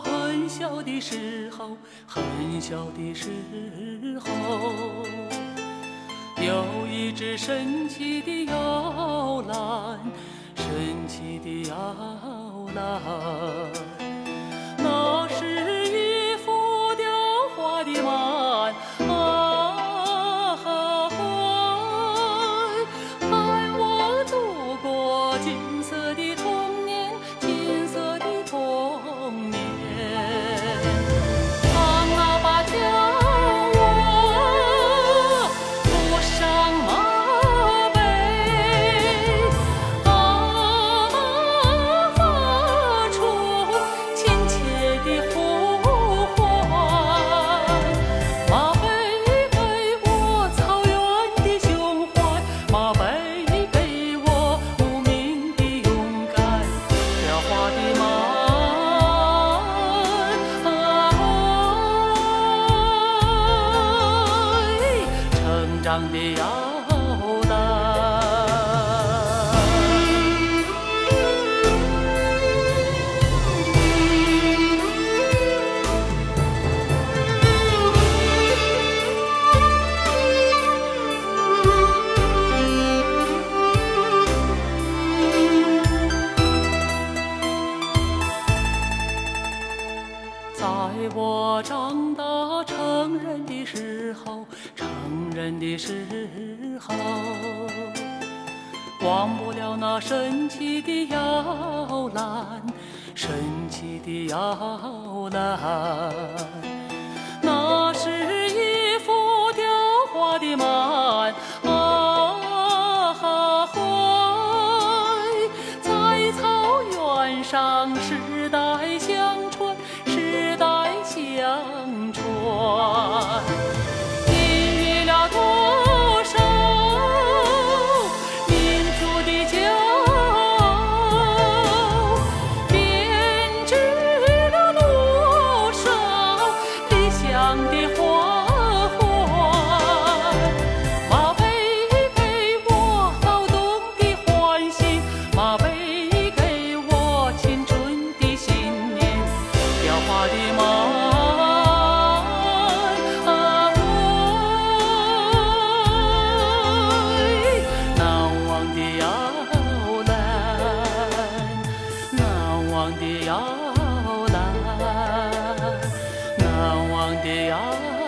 很小的时候，很小的时候，有一只神奇的摇篮，神奇的摇篮，那是一幅雕花的满啊怀，伴我度过金成长的摇在我长大成人的时候，成人的时候，忘不了那神奇的摇篮，神奇的摇篮，那是一幅雕花的满啊怀，在草原上世代相的爱。